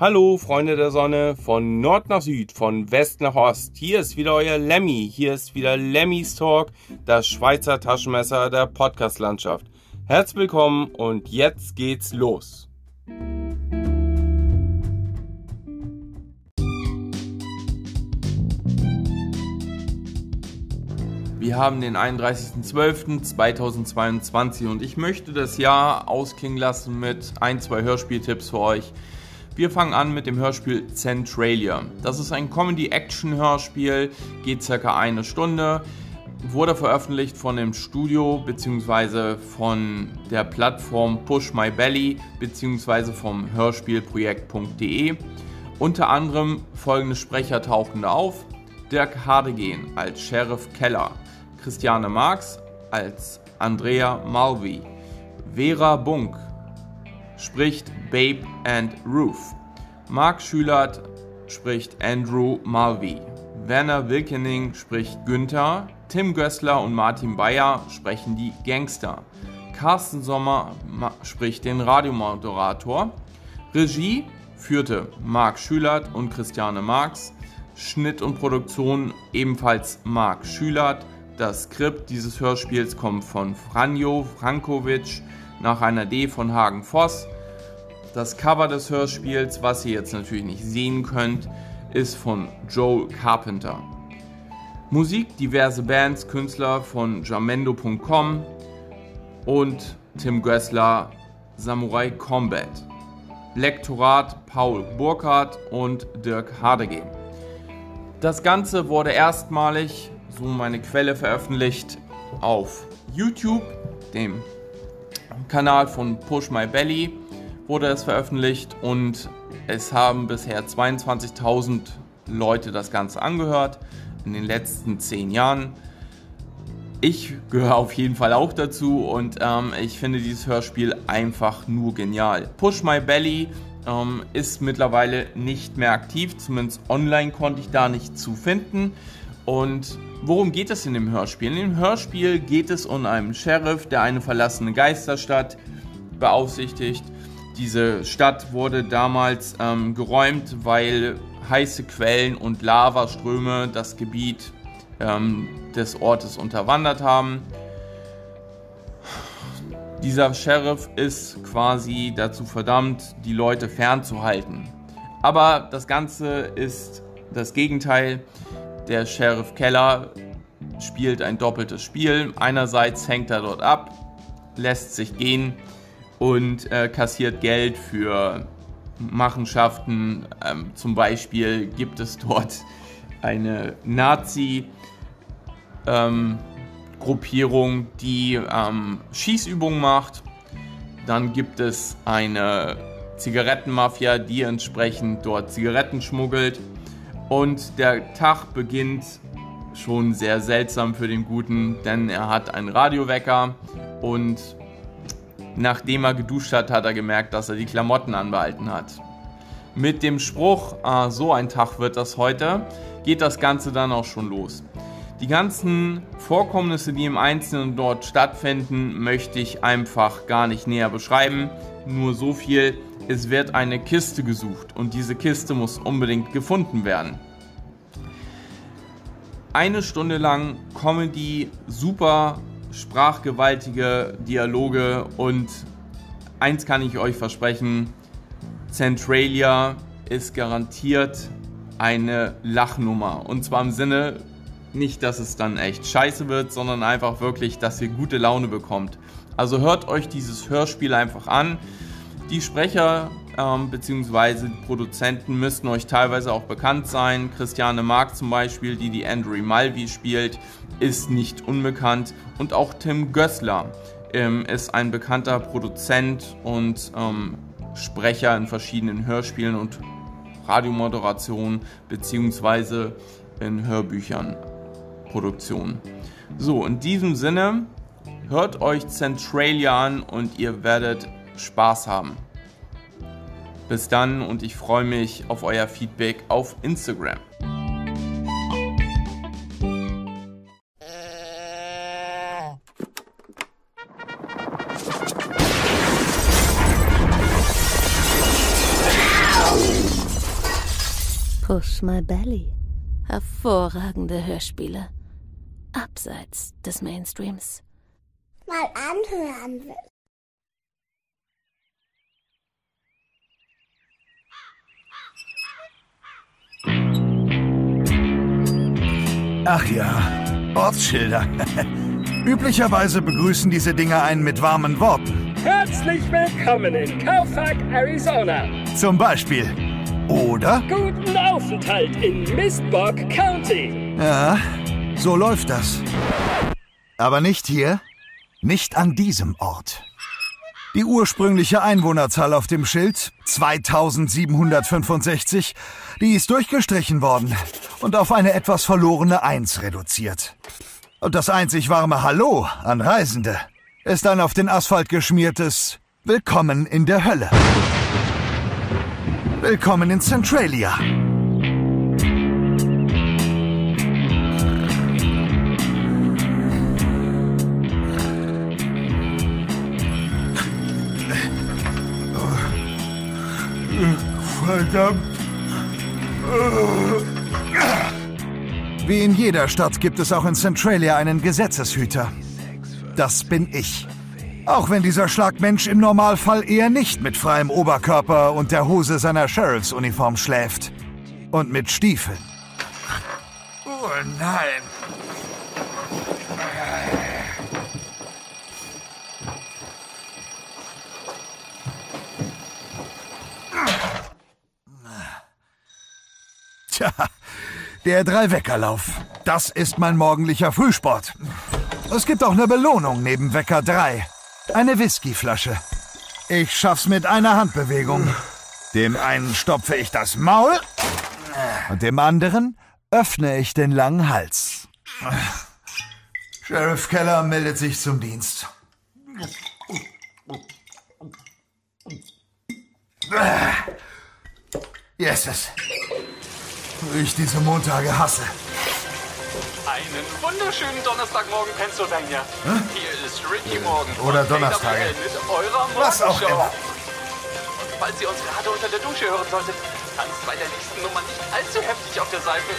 Hallo Freunde der Sonne, von Nord nach Süd, von West nach Ost. Hier ist wieder euer Lemmy. Hier ist wieder Lemmys Talk, das Schweizer Taschenmesser der Podcast-Landschaft. Herzlich willkommen und jetzt geht's los. Wir haben den 31.12.2022 und ich möchte das Jahr ausklingen lassen mit ein, zwei Hörspieltipps für euch wir fangen an mit dem Hörspiel Centralia. Das ist ein Comedy-Action-Hörspiel, geht circa eine Stunde, wurde veröffentlicht von dem Studio bzw. von der Plattform Push My Belly bzw. vom Hörspielprojekt.de. Unter anderem folgende Sprecher tauchen da auf. Dirk Hardegen als Sheriff Keller, Christiane Marx als Andrea Malvi, Vera Bunk spricht Babe and Ruth. Mark Schülert spricht Andrew Malvi. Werner Wilkening spricht Günther. Tim Gößler und Martin Bayer sprechen die Gangster. Carsten Sommer spricht den Radiomoderator. Regie führte Marc Schülert und Christiane Marx. Schnitt und Produktion ebenfalls Marc Schülert. Das Skript dieses Hörspiels kommt von Franjo Frankovic nach einer D von Hagen Voss. Das Cover des Hörspiels, was ihr jetzt natürlich nicht sehen könnt, ist von Joel Carpenter. Musik diverse Bands, Künstler von jamendo.com und Tim Gößler Samurai Combat. Lektorat Paul Burkhardt und Dirk Hardegen. Das Ganze wurde erstmalig, so meine Quelle veröffentlicht, auf YouTube, dem Kanal von Push My Belly wurde es veröffentlicht und es haben bisher 22.000 Leute das Ganze angehört in den letzten 10 Jahren. Ich gehöre auf jeden Fall auch dazu und ähm, ich finde dieses Hörspiel einfach nur genial. Push My Belly ähm, ist mittlerweile nicht mehr aktiv, zumindest online konnte ich da nicht zu finden. Und worum geht es in dem Hörspiel? In dem Hörspiel geht es um einen Sheriff, der eine verlassene Geisterstadt beaufsichtigt diese Stadt wurde damals ähm, geräumt, weil heiße Quellen und Lavaströme das Gebiet ähm, des Ortes unterwandert haben. Dieser Sheriff ist quasi dazu verdammt, die Leute fernzuhalten. Aber das Ganze ist das Gegenteil. Der Sheriff Keller spielt ein doppeltes Spiel. Einerseits hängt er dort ab, lässt sich gehen und äh, kassiert Geld für Machenschaften. Ähm, zum Beispiel gibt es dort eine Nazi-Gruppierung, ähm, die ähm, Schießübungen macht. Dann gibt es eine Zigarettenmafia, die entsprechend dort Zigaretten schmuggelt. Und der Tag beginnt schon sehr seltsam für den Guten, denn er hat einen Radiowecker und Nachdem er geduscht hat, hat er gemerkt, dass er die Klamotten anbehalten hat. Mit dem Spruch, ah, so ein Tag wird das heute, geht das Ganze dann auch schon los. Die ganzen Vorkommnisse, die im Einzelnen dort stattfinden, möchte ich einfach gar nicht näher beschreiben. Nur so viel, es wird eine Kiste gesucht und diese Kiste muss unbedingt gefunden werden. Eine Stunde lang Comedy, super sprachgewaltige Dialoge und eins kann ich euch versprechen, Centralia ist garantiert eine Lachnummer. Und zwar im Sinne nicht, dass es dann echt scheiße wird, sondern einfach wirklich, dass ihr gute Laune bekommt. Also hört euch dieses Hörspiel einfach an. Die Sprecher ähm, bzw. Produzenten müssten euch teilweise auch bekannt sein. Christiane Mark zum Beispiel, die die Andrew Malvi spielt, ist nicht unbekannt. Und auch Tim Gößler ähm, ist ein bekannter Produzent und ähm, Sprecher in verschiedenen Hörspielen und Radiomoderationen bzw. in Hörbüchern Produktionen. So, in diesem Sinne, hört euch Centralia an und ihr werdet Spaß haben. Bis dann und ich freue mich auf euer Feedback auf Instagram. Push My Belly. Hervorragende Hörspiele. Abseits des Mainstreams. Mal anhören will. Ach ja, Ortsschilder. Üblicherweise begrüßen diese Dinger einen mit warmen Worten. Herzlich willkommen in Kaufack, Arizona. Zum Beispiel. Oder? Guten Aufenthalt in Mistborg County. Ja, so läuft das. Aber nicht hier, nicht an diesem Ort. Die ursprüngliche Einwohnerzahl auf dem Schild, 2765, die ist durchgestrichen worden und auf eine etwas verlorene Eins reduziert. Und das einzig warme Hallo an Reisende ist ein auf den Asphalt geschmiertes Willkommen in der Hölle. Willkommen in Centralia. Verdammt. Wie in jeder Stadt gibt es auch in Centralia einen Gesetzeshüter. Das bin ich. Auch wenn dieser Schlagmensch im Normalfall eher nicht mit freiem Oberkörper und der Hose seiner Sheriffsuniform schläft. Und mit Stiefeln. Oh nein. Tja, der Drei-Wecker-Lauf. Das ist mein morgendlicher Frühsport. Es gibt auch eine Belohnung neben Wecker 3. Eine Whiskyflasche. Ich schaff's mit einer Handbewegung. Dem einen stopfe ich das Maul und dem anderen öffne ich den langen Hals. Sheriff Keller meldet sich zum Dienst. Yeses. Ich diese Montage hasse. Einen wunderschönen Donnerstagmorgen, Pennsylvania. Hier ist Ricky Morgan. Oder. KWL Mit eurer Was auch immer. Und falls ihr uns gerade unter der Dusche hören solltet, tanzt bei der nächsten Nummer nicht allzu heftig auf der Seife.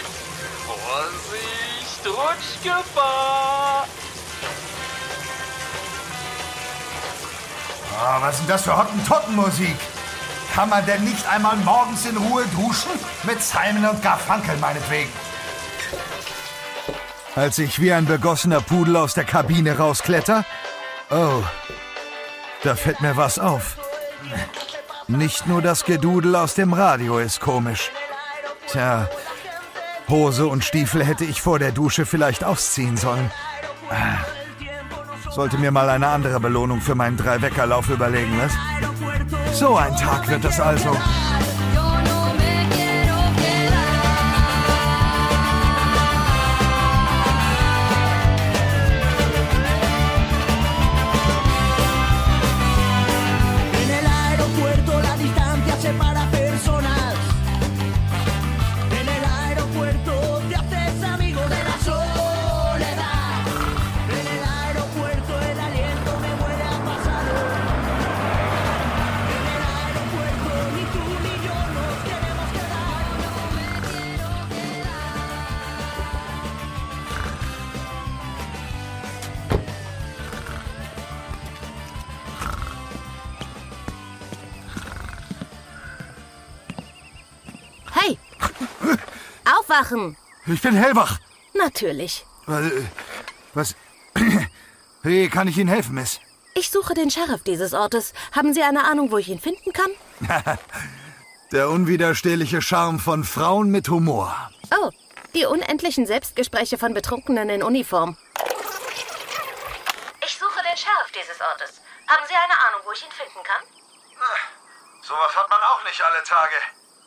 Vorsicht, Rutschgefahr! Oh, was ist denn das für Hottentottenmusik? Kann man denn nicht einmal morgens in Ruhe duschen? Mit Simon und Garfunkel meinetwegen. Als ich wie ein begossener Pudel aus der Kabine rauskletter, oh, da fällt mir was auf. Nicht nur das Gedudel aus dem Radio ist komisch. Tja, Hose und Stiefel hätte ich vor der Dusche vielleicht ausziehen sollen. Ah, Sollte mir mal eine andere Belohnung für meinen Drei-Wecker-Lauf überlegen, was? So ein Tag wird es also. Aufwachen! Ich bin hellwach. Natürlich. Was? was Wie kann ich Ihnen helfen, Miss? Ich suche den Sheriff dieses Ortes. Haben Sie eine Ahnung, wo ich ihn finden kann? Der unwiderstehliche Charme von Frauen mit Humor. Oh, die unendlichen Selbstgespräche von Betrunkenen in Uniform. Ich suche den Sheriff dieses Ortes. Haben Sie eine Ahnung, wo ich ihn finden kann? Sowas hat man auch nicht alle Tage.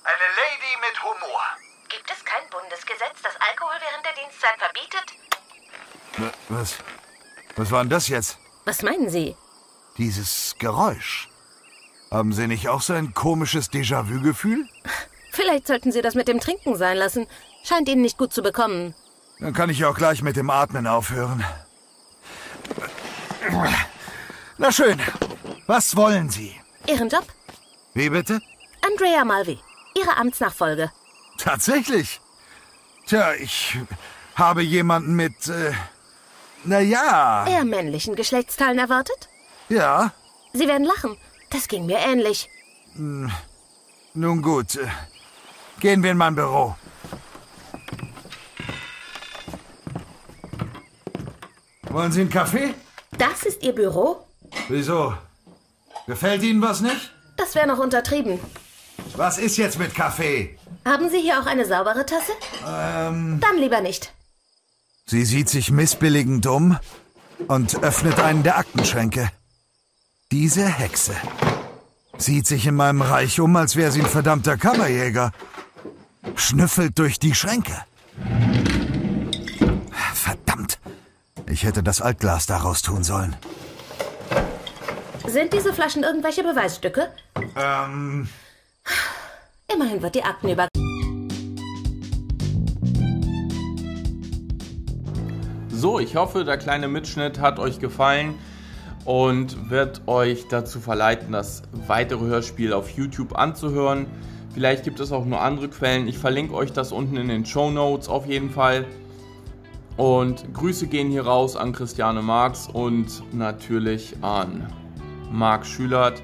Eine Lady mit Humor. Gibt es kein Bundesgesetz, das Alkohol während der Dienstzeit verbietet? Was? Was war denn das jetzt? Was meinen Sie? Dieses Geräusch. Haben Sie nicht auch so ein komisches Déjà-vu-Gefühl? Vielleicht sollten Sie das mit dem Trinken sein lassen. Scheint Ihnen nicht gut zu bekommen. Dann kann ich ja auch gleich mit dem Atmen aufhören. Na schön. Was wollen Sie? Ihren Job? Wie bitte? Andrea Malvi. Ihre Amtsnachfolge. Tatsächlich. Tja, ich habe jemanden mit, äh, na ja, Eher männlichen Geschlechtsteilen erwartet? ja. Sie werden lachen. Das ging mir ähnlich. Nun gut, äh, gehen wir in mein Büro. Wollen Sie einen Kaffee? Das ist Ihr Büro? Wieso? Gefällt Ihnen was nicht? Das wäre noch untertrieben. Was ist jetzt mit Kaffee? Haben Sie hier auch eine saubere Tasse? Ähm. Dann lieber nicht. Sie sieht sich missbilligend um und öffnet einen der Aktenschränke. Diese Hexe sieht sich in meinem Reich um, als wäre sie ein verdammter Kammerjäger. Schnüffelt durch die Schränke. Verdammt. Ich hätte das Altglas daraus tun sollen. Sind diese Flaschen irgendwelche Beweisstücke? Ähm. Immerhin wird die Akten über. So, ich hoffe, der kleine Mitschnitt hat euch gefallen und wird euch dazu verleiten, das weitere Hörspiel auf YouTube anzuhören. Vielleicht gibt es auch nur andere Quellen. Ich verlinke euch das unten in den Show Notes auf jeden Fall. Und Grüße gehen hier raus an Christiane Marx und natürlich an Marc Schülert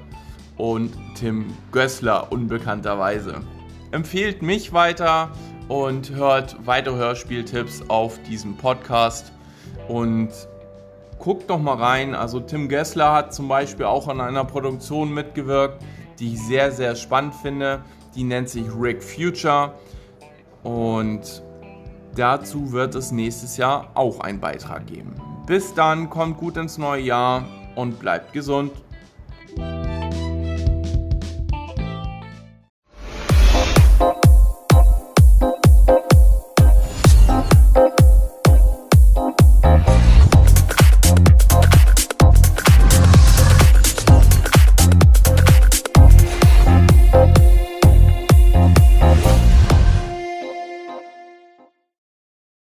und Tim Gößler unbekannterweise. Empfehlt mich weiter und hört weitere Hörspieltipps auf diesem Podcast und guckt doch mal rein. Also Tim Gessler hat zum Beispiel auch an einer Produktion mitgewirkt, die ich sehr, sehr spannend finde. Die nennt sich Rick Future und dazu wird es nächstes Jahr auch einen Beitrag geben. Bis dann, kommt gut ins neue Jahr und bleibt gesund.